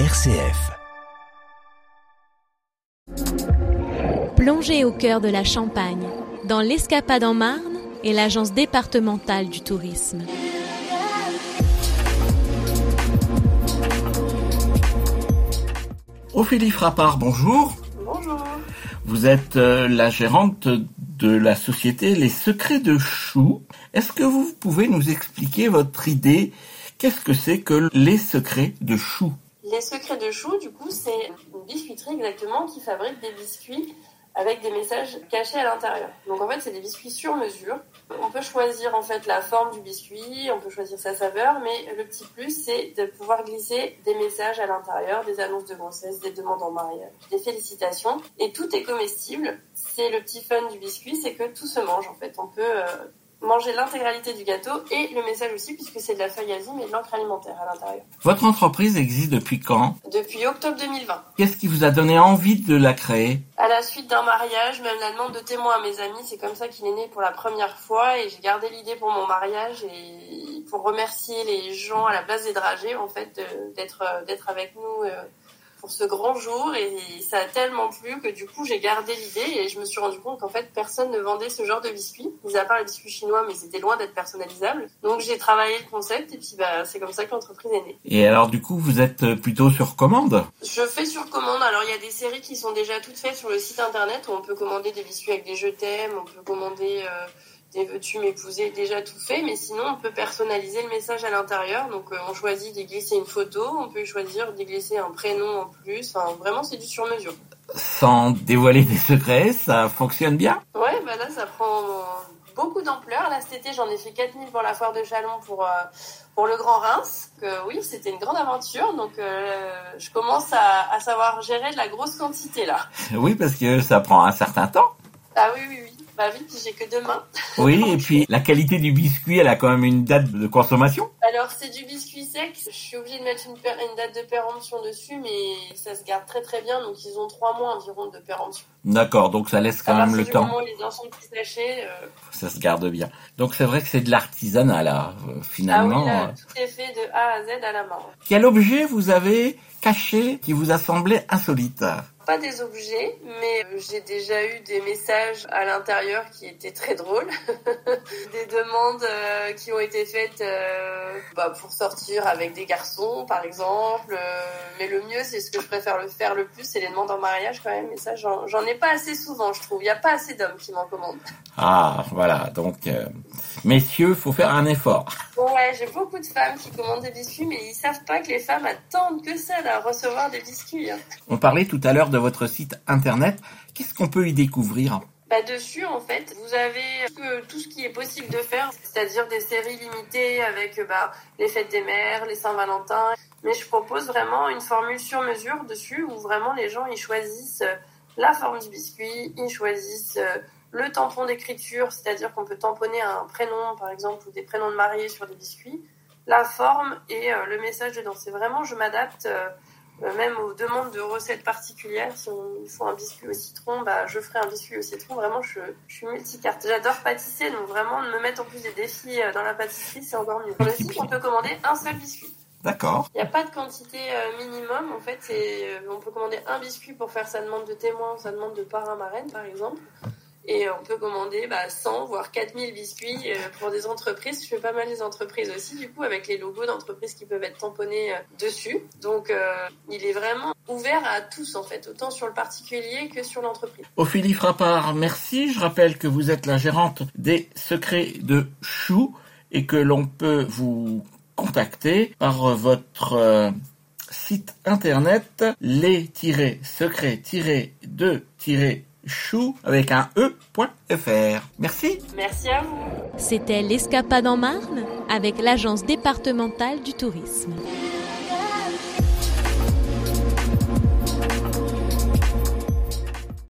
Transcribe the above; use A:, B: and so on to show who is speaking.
A: RCF.
B: Plongez au cœur de la Champagne, dans l'Escapade en Marne et l'Agence départementale du tourisme.
C: Ophélie Frappard, bonjour.
D: Bonjour.
C: Vous êtes euh, la gérante de la société Les Secrets de Chou. Est-ce que vous pouvez nous expliquer votre idée? Qu'est-ce que c'est que Les Secrets de Chou
D: Les Secrets de Chou, du coup, c'est une biscuiterie exactement qui fabrique des biscuits avec des messages cachés à l'intérieur. Donc en fait, c'est des biscuits sur mesure. On peut choisir en fait la forme du biscuit, on peut choisir sa saveur, mais le petit plus, c'est de pouvoir glisser des messages à l'intérieur, des annonces de grossesse, des demandes en mariage, des félicitations, et tout est comestible. C'est le petit fun du biscuit, c'est que tout se mange en fait. On peut euh, manger l'intégralité du gâteau et le message aussi puisque c'est de la feuille azime et de l'encre alimentaire à l'intérieur.
C: Votre entreprise existe depuis quand?
D: Depuis octobre 2020.
C: Qu'est-ce qui vous a donné envie de la créer?
D: À la suite d'un mariage, même la demande de témoins à mes amis, c'est comme ça qu'il est né pour la première fois et j'ai gardé l'idée pour mon mariage et pour remercier les gens à la place des dragées en fait d'être d'être avec nous euh, pour ce grand jour et ça a tellement plu que du coup j'ai gardé l'idée et je me suis rendu compte qu'en fait personne ne vendait ce genre de biscuits, mis à part les biscuits chinois mais c'était loin d'être personnalisable. Donc j'ai travaillé le concept et puis bah, c'est comme ça que l'entreprise est née.
C: Et alors du coup vous êtes plutôt sur commande?
D: Je fais sur commande, alors il y a des séries qui sont déjà toutes faites sur le site internet où on peut commander des biscuits avec des je t'aime, on peut commander... Euh, des veux-tu m'épouser déjà tout fait, mais sinon on peut personnaliser le message à l'intérieur. Donc euh, on choisit d'y glisser une photo, on peut choisir d'y glisser un prénom en plus. Enfin, vraiment c'est du sur mesure.
C: Sans dévoiler des secrets, ça fonctionne bien?
D: Ouais, bah là ça prend beaucoup d'ampleur. Là cet été j'en ai fait 4000 pour la foire de Chalon pour, euh, pour le Grand Reims. Que, oui, c'était une grande aventure, donc euh, je commence à, à savoir gérer de la grosse quantité là.
C: Oui, parce que ça prend un certain temps.
D: Ah oui, oui, oui. Bah vite, j'ai que deux mains.
C: Oui, et puis la qualité du biscuit, elle a quand même une date de consommation
D: Alors c'est du biscuit sec, je suis obligée de mettre une, une, date de péremption dessus, mais ça se garde très très bien, donc ils ont trois mois environ de péremption.
C: D'accord, donc ça laisse quand même le temps.
D: Moment où les enfants sont sachés, euh...
C: Ça se garde bien. Donc c'est vrai que c'est de l'artisanat là, euh, finalement.
D: Ah oui, là, tout est fait de A à Z à la main.
C: Quel objet vous avez caché qui vous a semblé insolite?
D: Pas des objets, mais j'ai déjà eu des messages à l'intérieur qui étaient très drôles. des demandes euh, qui ont été faites euh, bah, pour sortir avec des garçons, par exemple. Euh, mais le mieux, c'est ce que je préfère le faire le plus, c'est les demandes en mariage quand même. Et ça, j'en ai pas assez souvent, je trouve. Il n'y a pas assez d'hommes qui m'en commandent.
C: Ah, voilà. Donc, messieurs, faut faire un effort.
D: Ouais, j'ai beaucoup de femmes qui commandent des biscuits, mais ils savent pas que les femmes attendent que ça à recevoir des biscuits. Hein.
C: On parlait tout à l'heure de votre site internet. Qu'est-ce qu'on peut y découvrir
D: bah dessus, en fait, vous avez tout ce qui est possible de faire, c'est-à-dire des séries limitées avec bah, les fêtes des mères, les Saint-Valentin. Mais je propose vraiment une formule sur mesure dessus où vraiment les gens ils choisissent la forme du biscuit, ils choisissent le tampon d'écriture, c'est-à-dire qu'on peut tamponner un prénom, par exemple, ou des prénoms de mariés sur des biscuits, la forme et euh, le message dedans. C'est vraiment, je m'adapte euh, même aux demandes de recettes particulières. Si on faut un biscuit au citron, bah, je ferai un biscuit au citron. Vraiment, je, je suis multicarte. J'adore pâtisser, donc vraiment, me mettre en plus des défis euh, dans la pâtisserie, c'est encore mieux. Sur le site, on peut commander un seul biscuit.
C: D'accord.
D: Il n'y a pas de quantité minimum. En fait, on peut commander un biscuit pour faire sa demande de témoin, sa demande de parrain-marraine, par exemple. Et on peut commander bah, 100 voire 4000 biscuits euh, pour des entreprises. Je fais pas mal des entreprises aussi, du coup, avec les logos d'entreprises qui peuvent être tamponnés euh, dessus. Donc, euh, il est vraiment ouvert à tous, en fait, autant sur le particulier que sur l'entreprise.
C: Ophélie Frappard, merci. Je rappelle que vous êtes la gérante des secrets de Chou et que l'on peut vous contacter par votre site internet les-secrets-de- chou avec un e.fr. Merci.
D: Merci à vous.
B: C'était l'Escapade en Marne avec l'Agence départementale du tourisme.